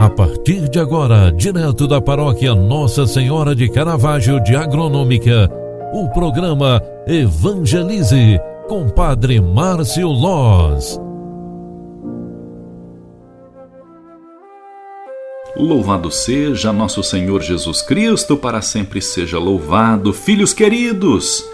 A partir de agora, direto da paróquia Nossa Senhora de Caravaggio de Agronômica, o programa Evangelize com Padre Márcio Loz. Louvado seja nosso Senhor Jesus Cristo, para sempre seja louvado. Filhos queridos,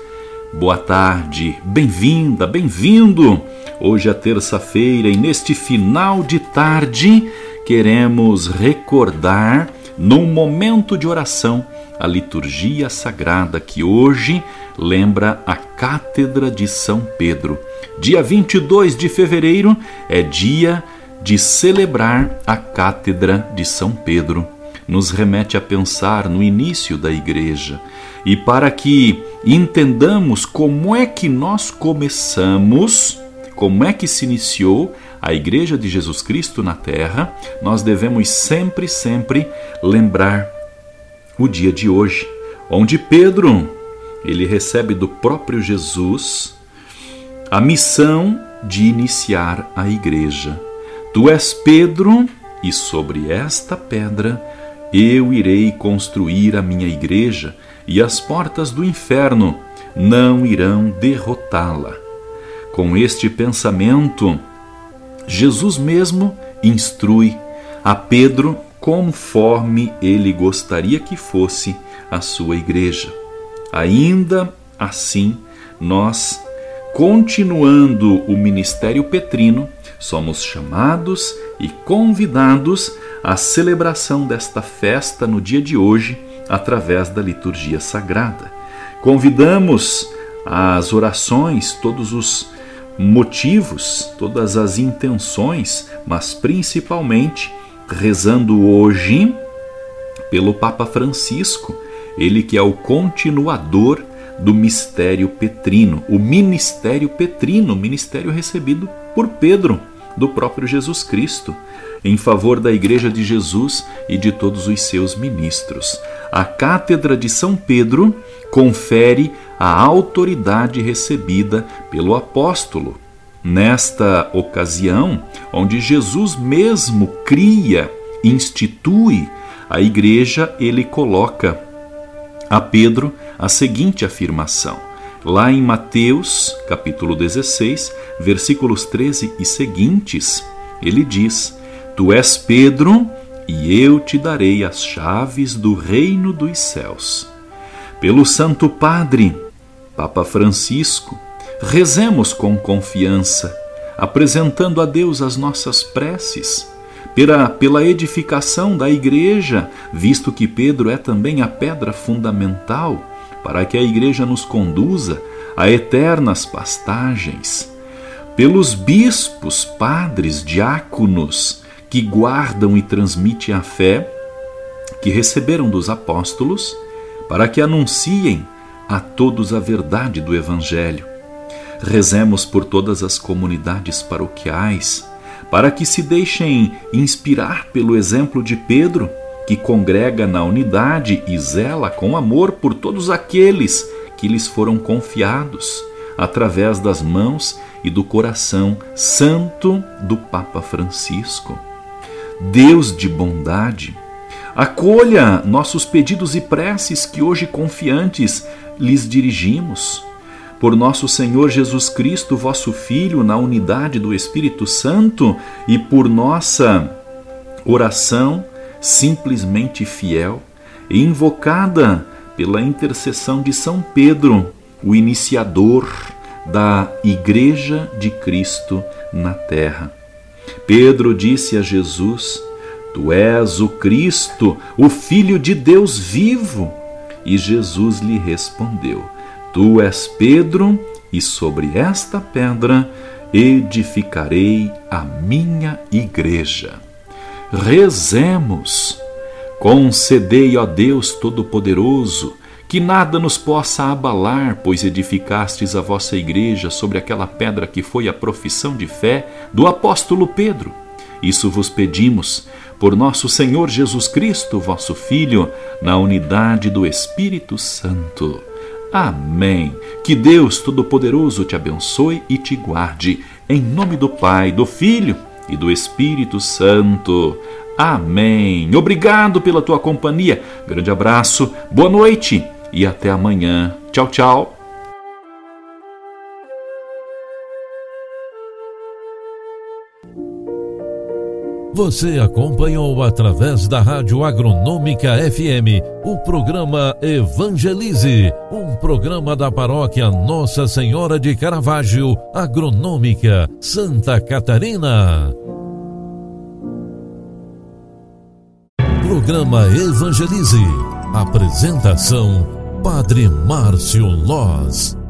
boa tarde, bem-vinda, bem-vindo. Hoje é terça-feira e neste final de tarde queremos recordar, num momento de oração, a liturgia sagrada que hoje lembra a Cátedra de São Pedro. Dia 22 de fevereiro é dia de celebrar a Cátedra de São Pedro. Nos remete a pensar no início da igreja e para que entendamos como é que nós começamos, como é que se iniciou a Igreja de Jesus Cristo na Terra, nós devemos sempre, sempre lembrar o dia de hoje, onde Pedro ele recebe do próprio Jesus a missão de iniciar a igreja. Tu és Pedro, e sobre esta pedra eu irei construir a minha igreja, e as portas do inferno não irão derrotá-la. Com este pensamento, Jesus mesmo instrui a Pedro conforme ele gostaria que fosse a sua igreja. Ainda assim, nós, continuando o ministério petrino, somos chamados e convidados à celebração desta festa no dia de hoje, através da liturgia sagrada. Convidamos as orações, todos os motivos, todas as intenções, mas principalmente rezando hoje pelo Papa Francisco, ele que é o continuador do mistério petrino, o ministério petrino, ministério recebido por Pedro, do próprio Jesus Cristo, em favor da Igreja de Jesus e de todos os seus ministros. A Cátedra de São Pedro confere a autoridade recebida pelo apóstolo. Nesta ocasião, onde Jesus mesmo cria, institui a igreja, ele coloca a Pedro a seguinte afirmação. Lá em Mateus, capítulo 16, versículos 13 e seguintes, ele diz: Tu és Pedro, e eu te darei as chaves do reino dos céus. Pelo Santo Padre, Papa Francisco, rezemos com confiança, apresentando a Deus as nossas preces, pela, pela edificação da igreja, visto que Pedro é também a pedra fundamental para que a igreja nos conduza a eternas pastagens, pelos bispos, padres, diáconos que guardam e transmitem a fé que receberam dos apóstolos, para que anunciem a todos a verdade do Evangelho. Rezemos por todas as comunidades paroquiais, para que se deixem inspirar pelo exemplo de Pedro, que congrega na unidade e zela com amor por todos aqueles que lhes foram confiados, através das mãos e do coração santo do Papa Francisco. Deus de bondade, acolha nossos pedidos e preces que hoje confiantes lhes dirigimos. Por nosso Senhor Jesus Cristo, vosso Filho, na unidade do Espírito Santo, e por nossa oração simplesmente fiel e invocada pela intercessão de São Pedro, o iniciador da Igreja de Cristo na terra. Pedro disse a Jesus: Tu és o Cristo, o Filho de Deus vivo. E Jesus lhe respondeu: Tu és Pedro, e sobre esta pedra edificarei a minha igreja. Rezemos. Concedei, ó Deus Todo-Poderoso, que nada nos possa abalar, pois edificastes a vossa igreja sobre aquela pedra que foi a profissão de fé do apóstolo Pedro. Isso vos pedimos por nosso Senhor Jesus Cristo, vosso Filho, na unidade do Espírito Santo. Amém. Que Deus Todo-Poderoso te abençoe e te guarde. Em nome do Pai, do Filho e do Espírito Santo. Amém. Obrigado pela tua companhia. Grande abraço, boa noite e até amanhã. Tchau, tchau. Você acompanhou através da Rádio Agronômica FM o programa Evangelize, um programa da paróquia Nossa Senhora de Caravaggio, Agronômica, Santa Catarina. Programa Evangelize. Apresentação: Padre Márcio Loz.